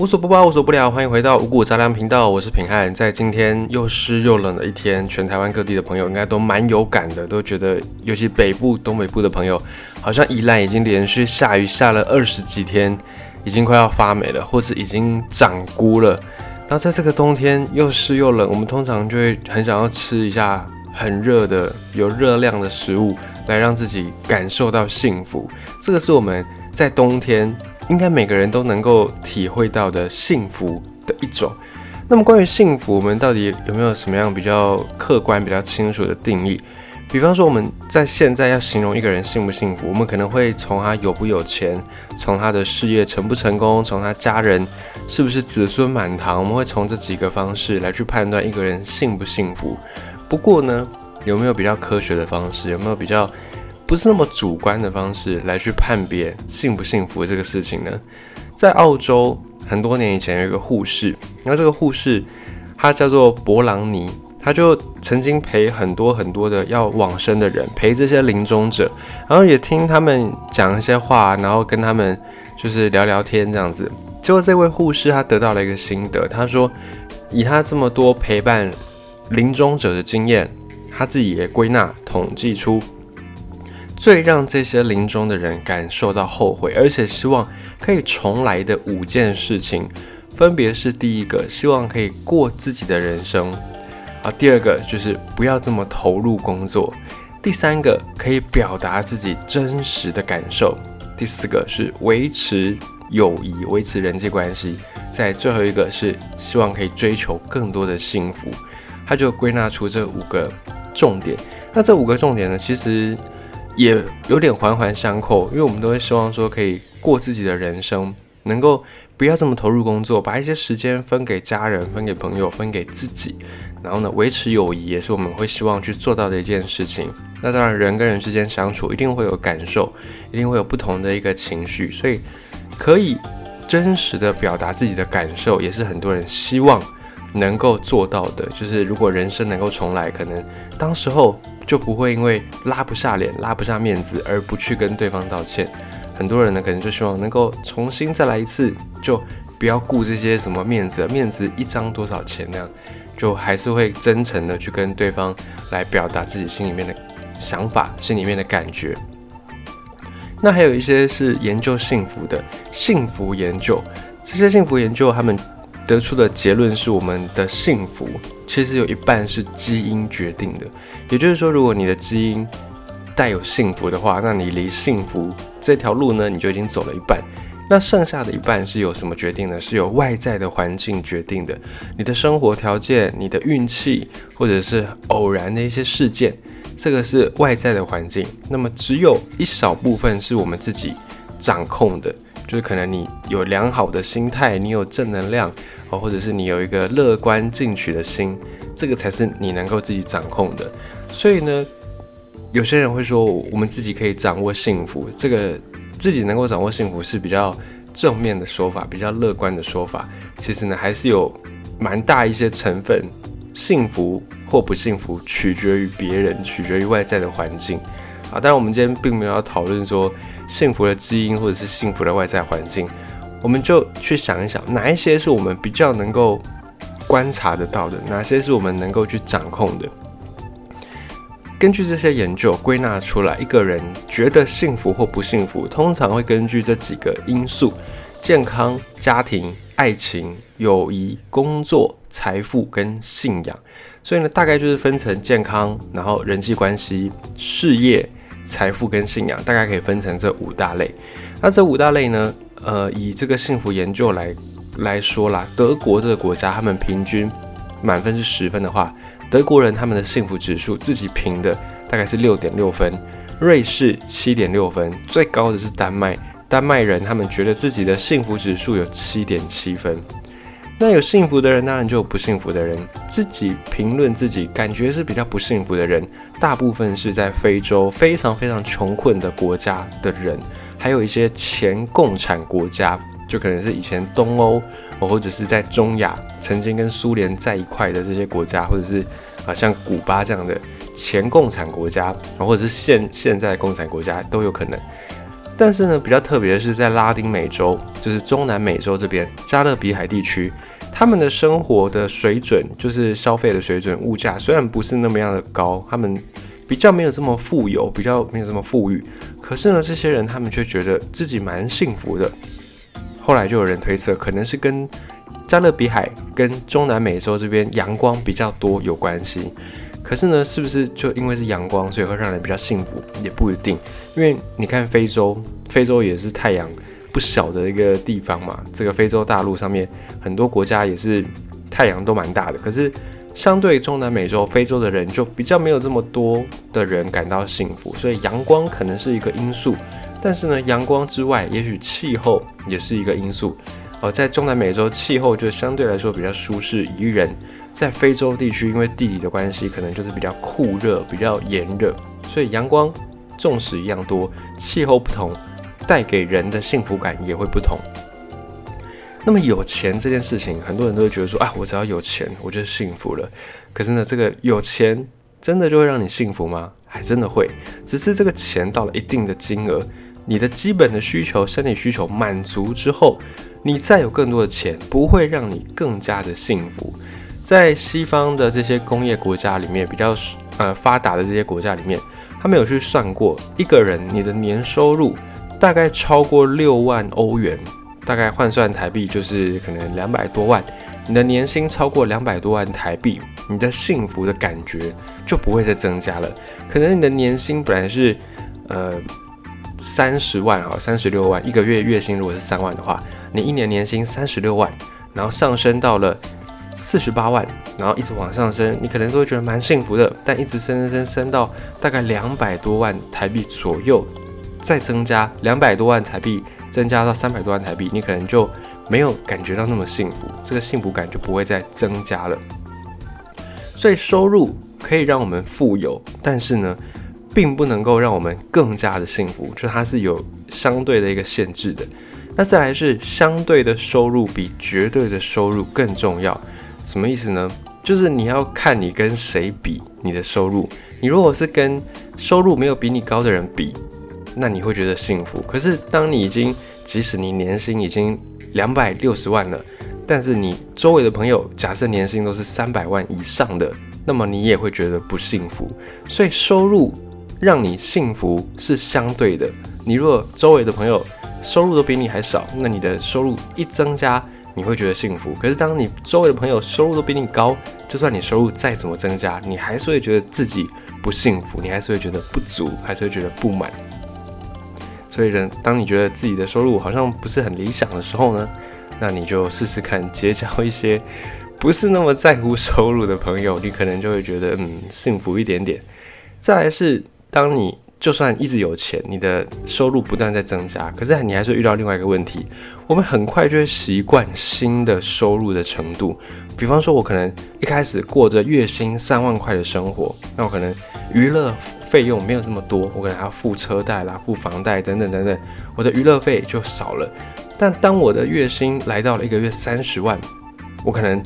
无所不包，无所不聊，欢迎回到五谷杂粮频道，我是品汉。在今天又湿又冷的一天，全台湾各地的朋友应该都蛮有感的，都觉得，尤其北部、东北部的朋友，好像宜兰已经连续下雨下了二十几天，已经快要发霉了，或是已经长菇了。那在这个冬天又湿又冷，我们通常就会很想要吃一下很热的、有热量的食物，来让自己感受到幸福。这个是我们在冬天。应该每个人都能够体会到的幸福的一种。那么关于幸福，我们到底有没有什么样比较客观、比较清楚的定义？比方说，我们在现在要形容一个人幸不幸福，我们可能会从他有不有钱，从他的事业成不成功，从他家人是不是子孙满堂，我们会从这几个方式来去判断一个人幸不幸福。不过呢，有没有比较科学的方式？有没有比较？不是那么主观的方式来去判别幸不幸福这个事情呢？在澳洲很多年以前有一个护士，那这个护士他叫做博朗尼，他就曾经陪很多很多的要往生的人，陪这些临终者，然后也听他们讲一些话，然后跟他们就是聊聊天这样子。结果这位护士他得到了一个心得，他说以他这么多陪伴临终者的经验，他自己也归纳统计出。最让这些临终的人感受到后悔，而且希望可以重来的五件事情，分别是：第一个，希望可以过自己的人生；啊，第二个就是不要这么投入工作；第三个，可以表达自己真实的感受；第四个是维持友谊、维持人际关系；在最后一个是希望可以追求更多的幸福。他就归纳出这五个重点。那这五个重点呢，其实。也有点环环相扣，因为我们都会希望说可以过自己的人生，能够不要这么投入工作，把一些时间分给家人、分给朋友、分给自己，然后呢，维持友谊也是我们会希望去做到的一件事情。那当然，人跟人之间相处一定会有感受，一定会有不同的一个情绪，所以可以真实的表达自己的感受，也是很多人希望能够做到的。就是如果人生能够重来，可能当时候。就不会因为拉不下脸、拉不下面子而不去跟对方道歉。很多人呢，可能就希望能够重新再来一次，就不要顾这些什么面子，面子一张多少钱那样，就还是会真诚的去跟对方来表达自己心里面的想法、心里面的感觉。那还有一些是研究幸福的幸福研究，这些幸福研究他们。得出的结论是，我们的幸福其实有一半是基因决定的。也就是说，如果你的基因带有幸福的话，那你离幸福这条路呢，你就已经走了一半。那剩下的一半是由什么决定呢？是由外在的环境决定的。你的生活条件、你的运气，或者是偶然的一些事件，这个是外在的环境。那么，只有一小部分是我们自己掌控的。就是可能你有良好的心态，你有正能量，哦，或者是你有一个乐观进取的心，这个才是你能够自己掌控的。所以呢，有些人会说，我们自己可以掌握幸福，这个自己能够掌握幸福是比较正面的说法，比较乐观的说法。其实呢，还是有蛮大一些成分，幸福或不幸福取决于别人，取决于外在的环境。啊，当然我们今天并没有要讨论说。幸福的基因，或者是幸福的外在环境，我们就去想一想，哪一些是我们比较能够观察得到的，哪些是我们能够去掌控的。根据这些研究归纳出来，一个人觉得幸福或不幸福，通常会根据这几个因素：健康、家庭、爱情、友谊、工作、财富跟信仰。所以呢，大概就是分成健康，然后人际关系、事业。财富跟信仰大概可以分成这五大类。那这五大类呢？呃，以这个幸福研究来来说啦，德国这个国家，他们平均满分是十分的话，德国人他们的幸福指数自己评的大概是六点六分，瑞士七点六分，最高的是丹麦，丹麦人他们觉得自己的幸福指数有七点七分。那有幸福的人，当然就有不幸福的人。自己评论自己，感觉是比较不幸福的人，大部分是在非洲非常非常穷困的国家的人，还有一些前共产国家，就可能是以前东欧，或者是在中亚曾经跟苏联在一块的这些国家，或者是啊像古巴这样的前共产国家，或者是现现在共产国家都有可能。但是呢，比较特别的是在拉丁美洲，就是中南美洲这边加勒比海地区，他们的生活的水准，就是消费的水准，物价虽然不是那么样的高，他们比较没有这么富有，比较没有这么富裕，可是呢，这些人他们却觉得自己蛮幸福的。后来就有人推测，可能是跟加勒比海跟中南美洲这边阳光比较多有关系。可是呢，是不是就因为是阳光，所以会让人比较幸福？也不一定。因为你看非洲，非洲也是太阳不小的一个地方嘛。这个非洲大陆上面很多国家也是太阳都蛮大的。可是相对中南美洲、非洲的人，就比较没有这么多的人感到幸福。所以阳光可能是一个因素，但是呢，阳光之外，也许气候也是一个因素。而，在中南美洲气候就相对来说比较舒适宜人，在非洲地区因为地理的关系，可能就是比较酷热、比较炎热，所以阳光纵使一样多，气候不同，带给人的幸福感也会不同。那么有钱这件事情，很多人都会觉得说啊，我只要有钱，我就幸福了。可是呢，这个有钱真的就会让你幸福吗？还真的会，只是这个钱到了一定的金额，你的基本的需求、生理需求满足之后。你再有更多的钱，不会让你更加的幸福。在西方的这些工业国家里面，比较呃发达的这些国家里面，他们有去算过，一个人你的年收入大概超过六万欧元，大概换算台币就是可能两百多万。你的年薪超过两百多万台币，你的幸福的感觉就不会再增加了。可能你的年薪本来是呃三十万啊，三十六万，一个月月薪如果是三万的话。你一年年薪三十六万，然后上升到了四十八万，然后一直往上升，你可能都会觉得蛮幸福的。但一直升升升升到大概两百多万台币左右，再增加两百多万台币，增加到三百多万台币，你可能就没有感觉到那么幸福，这个幸福感就不会再增加了。所以收入可以让我们富有，但是呢，并不能够让我们更加的幸福，就它是有相对的一个限制的。那再来是相对的收入比绝对的收入更重要，什么意思呢？就是你要看你跟谁比你的收入。你如果是跟收入没有比你高的人比，那你会觉得幸福。可是当你已经，即使你年薪已经两百六十万了，但是你周围的朋友假设年薪都是三百万以上的，那么你也会觉得不幸福。所以收入让你幸福是相对的。你如果周围的朋友，收入都比你还少，那你的收入一增加，你会觉得幸福。可是当你周围的朋友收入都比你高，就算你收入再怎么增加，你还是会觉得自己不幸福，你还是会觉得不足，还是会觉得不满。所以，人当你觉得自己的收入好像不是很理想的时候呢，那你就试试看结交一些不是那么在乎收入的朋友，你可能就会觉得嗯幸福一点点。再来是当你。就算一直有钱，你的收入不断在增加，可是你还是遇到另外一个问题。我们很快就会习惯新的收入的程度。比方说，我可能一开始过着月薪三万块的生活，那我可能娱乐费用没有这么多，我可能还要付车贷啦、付房贷等等等等，我的娱乐费就少了。但当我的月薪来到了一个月三十万，我可能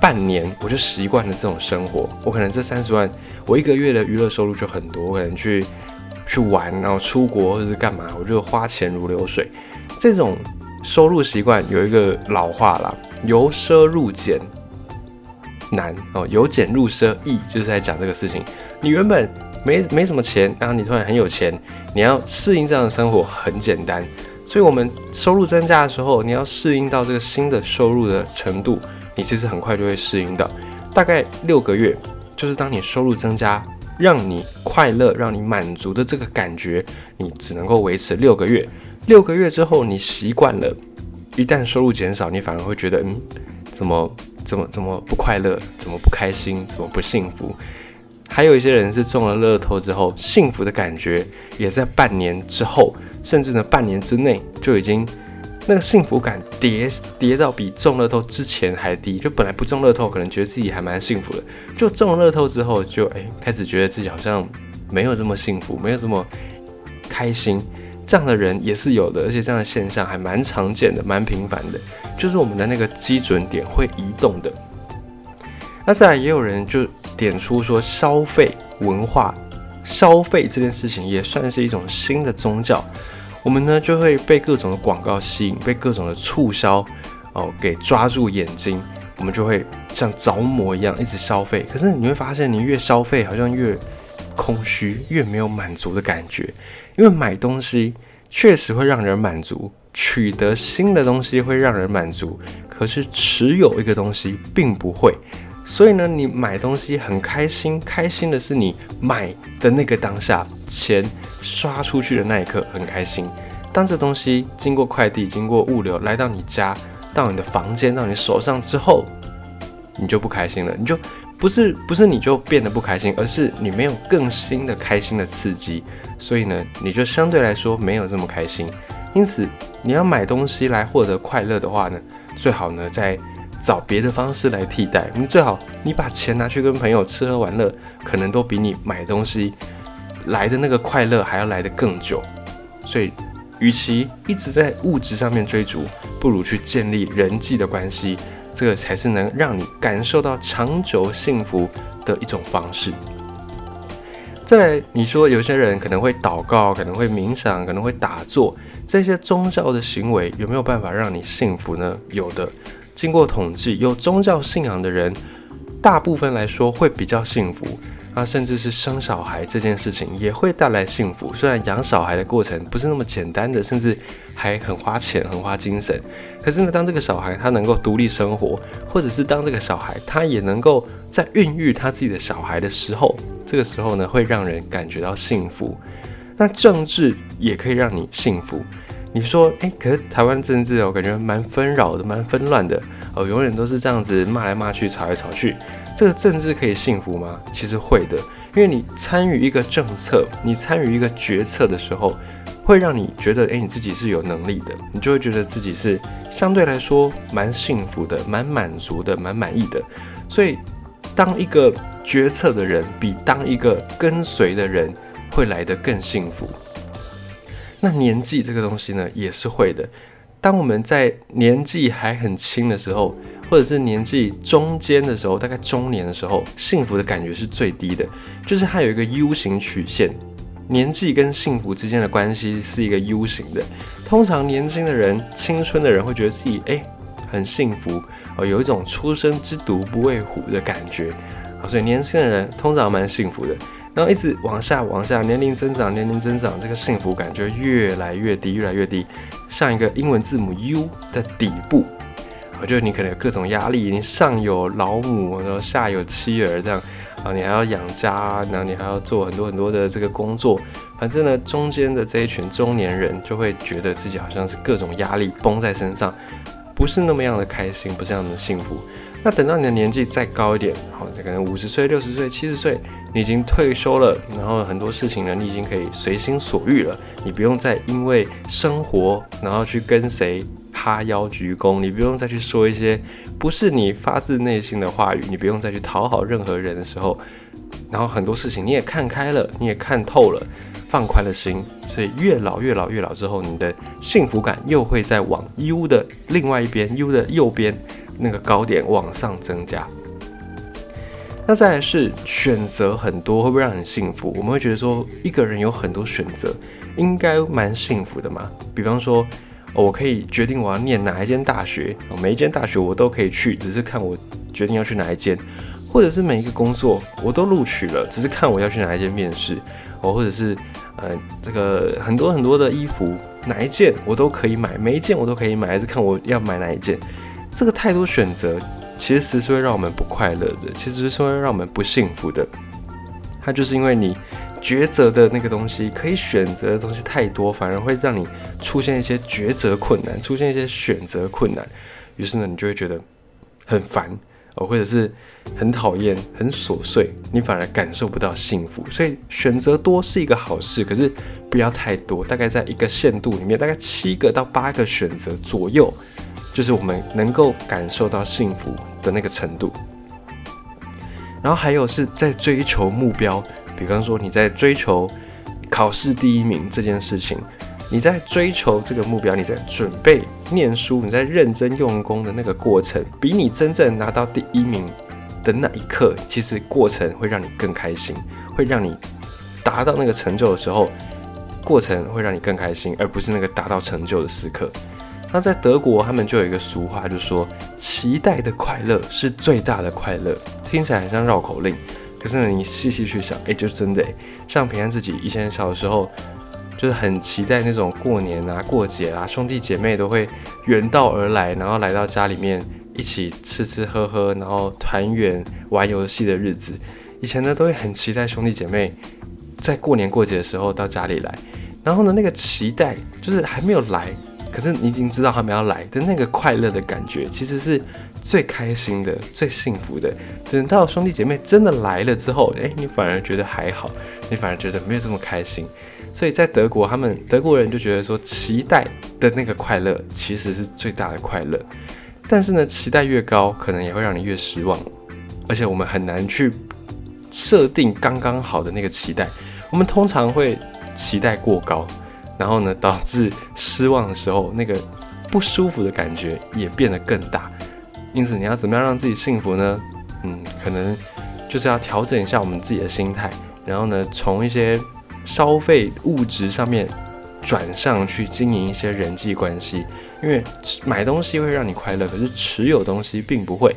半年我就习惯了这种生活。我可能这三十万，我一个月的娱乐收入就很多，我可能去。去玩，然后出国或者是干嘛，我就花钱如流水。这种收入习惯有一个老话啦，由奢入俭难哦，由俭入奢易，就是在讲这个事情。你原本没 没什么钱，然后你突然很有钱，你要适应这样的生活很简单。所以，我们收入增加的时候，你要适应到这个新的收入的程度，你其实很快就会适应到。大概六个月，就是当你收入增加。让你快乐、让你满足的这个感觉，你只能够维持六个月。六个月之后，你习惯了，一旦收入减少，你反而会觉得，嗯，怎么、怎么、怎么不快乐？怎么不开心？怎么不幸福？还有一些人是中了乐透之后，幸福的感觉也在半年之后，甚至呢半年之内就已经。那个幸福感跌跌到比中乐透之前还低，就本来不中乐透可能觉得自己还蛮幸福的，就中了乐透之后就哎开始觉得自己好像没有这么幸福，没有这么开心。这样的人也是有的，而且这样的现象还蛮常见的，蛮频繁的。就是我们的那个基准点会移动的。那再来也有人就点出说，消费文化、消费这件事情也算是一种新的宗教。我们呢就会被各种的广告吸引，被各种的促销哦给抓住眼睛，我们就会像着魔一样一直消费。可是你会发现，你越消费好像越空虚，越没有满足的感觉。因为买东西确实会让人满足，取得新的东西会让人满足，可是持有一个东西并不会。所以呢，你买东西很开心，开心的是你买的那个当下，钱刷出去的那一刻很开心。当这东西经过快递、经过物流来到你家、到你的房间、到你手上之后，你就不开心了。你就不是不是你就变得不开心，而是你没有更新的开心的刺激，所以呢，你就相对来说没有这么开心。因此，你要买东西来获得快乐的话呢，最好呢在。找别的方式来替代，你最好你把钱拿去跟朋友吃喝玩乐，可能都比你买东西来的那个快乐还要来得更久。所以，与其一直在物质上面追逐，不如去建立人际的关系，这个才是能让你感受到长久幸福的一种方式。再来，你说有些人可能会祷告，可能会冥想，可能会打坐，这些宗教的行为有没有办法让你幸福呢？有的。经过统计，有宗教信仰的人，大部分来说会比较幸福。啊，甚至是生小孩这件事情也会带来幸福。虽然养小孩的过程不是那么简单的，甚至还很花钱、很花精神。可是呢，当这个小孩他能够独立生活，或者是当这个小孩他也能够在孕育他自己的小孩的时候，这个时候呢，会让人感觉到幸福。那政治也可以让你幸福。你说，哎，可是台湾政治哦，感觉蛮纷扰的，蛮纷乱的哦，永远都是这样子骂来骂去，吵来吵去。这个政治可以幸福吗？其实会的，因为你参与一个政策，你参与一个决策的时候，会让你觉得，哎，你自己是有能力的，你就会觉得自己是相对来说蛮幸福的，蛮满足的，蛮满意的。所以，当一个决策的人，比当一个跟随的人，会来得更幸福。那年纪这个东西呢，也是会的。当我们在年纪还很轻的时候，或者是年纪中间的时候，大概中年的时候，幸福的感觉是最低的。就是它有一个 U 型曲线，年纪跟幸福之间的关系是一个 U 型的。通常年轻的人、青春的人会觉得自己哎很幸福哦，有一种初生之犊不畏虎的感觉，所以年轻的人通常蛮幸福的。然后一直往下，往下，年龄增长，年龄增长，这个幸福感就越来越低，越来越低，像一个英文字母 U 的底部。我觉得你可能有各种压力，你上有老母，然后下有妻儿，这样啊，你还要养家，然后你还要做很多很多的这个工作。反正呢，中间的这一群中年人就会觉得自己好像是各种压力绷在身上，不是那么样的开心，不是那样的幸福。那等到你的年纪再高一点，好，这可能五十岁、六十岁、七十岁，你已经退休了，然后很多事情呢，你已经可以随心所欲了，你不用再因为生活然后去跟谁哈腰鞠躬，你不用再去说一些不是你发自内心的话语，你不用再去讨好任何人的时候，然后很多事情你也看开了，你也看透了，放宽了心，所以越老越老越老之后，你的幸福感又会再往 U 的另外一边，U 的右边。那个高点往上增加，那再来是选择很多会不会让你幸福？我们会觉得说一个人有很多选择，应该蛮幸福的嘛。比方说，我可以决定我要念哪一间大学，每一间大学我都可以去，只是看我决定要去哪一间；或者是每一个工作我都录取了，只是看我要去哪一间面试。哦，或者是呃，这个很多很多的衣服，哪一件我都可以买，每一件我都可以买，还是看我要买哪一件。这个太多选择，其实是会让我们不快乐的，其实是会让我们不幸福的。它就是因为你抉择的那个东西，可以选择的东西太多，反而会让你出现一些抉择困难，出现一些选择困难。于是呢，你就会觉得很烦哦，或者是很讨厌、很琐碎，你反而感受不到幸福。所以选择多是一个好事，可是不要太多，大概在一个限度里面，大概七个到八个选择左右。就是我们能够感受到幸福的那个程度，然后还有是在追求目标，比方说你在追求考试第一名这件事情，你在追求这个目标，你在准备念书，你在认真用功的那个过程，比你真正拿到第一名的那一刻，其实过程会让你更开心，会让你达到那个成就的时候，过程会让你更开心，而不是那个达到成就的时刻。那在德国，他们就有一个俗话，就说期待的快乐是最大的快乐。听起来很像绕口令，可是，你细细去想，哎，就是真的。像平安自己以前小的时候，就是很期待那种过年啊、过节啊，兄弟姐妹都会远道而来，然后来到家里面一起吃吃喝喝，然后团圆玩游戏的日子。以前呢，都会很期待兄弟姐妹在过年过节的时候到家里来。然后呢，那个期待就是还没有来，可是你已经知道他们要来的那个快乐的感觉，其实是。最开心的、最幸福的，等到兄弟姐妹真的来了之后，诶，你反而觉得还好，你反而觉得没有这么开心。所以在德国，他们德国人就觉得说，期待的那个快乐其实是最大的快乐。但是呢，期待越高，可能也会让你越失望。而且我们很难去设定刚刚好的那个期待，我们通常会期待过高，然后呢，导致失望的时候，那个不舒服的感觉也变得更大。因此，你要怎么样让自己幸福呢？嗯，可能就是要调整一下我们自己的心态，然后呢，从一些消费物质上面转上去经营一些人际关系。因为买东西会让你快乐，可是持有东西并不会。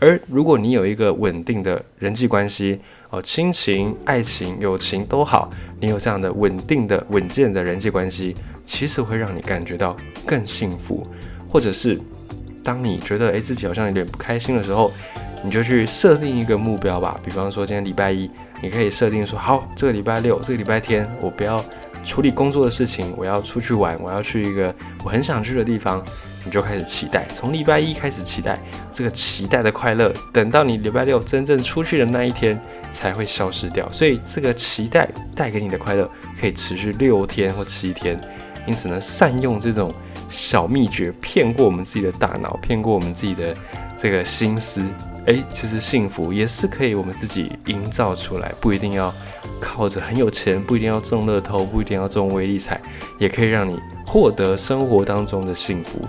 而如果你有一个稳定的人际关系，哦，亲情、爱情、友情都好，你有这样的稳定的、稳健的人际关系，其实会让你感觉到更幸福，或者是。当你觉得诶自己好像有点不开心的时候，你就去设定一个目标吧。比方说今天礼拜一，你可以设定说好，这个礼拜六、这个礼拜天，我不要处理工作的事情，我要出去玩，我要去一个我很想去的地方。你就开始期待，从礼拜一开始期待，这个期待的快乐，等到你礼拜六真正出去的那一天才会消失掉。所以这个期待带给你的快乐可以持续六天或七天。因此呢，善用这种。小秘诀骗过我们自己的大脑，骗过我们自己的这个心思。诶，其实幸福也是可以我们自己营造出来，不一定要靠着很有钱，不一定要中乐透，不一定要中微利彩，也可以让你获得生活当中的幸福。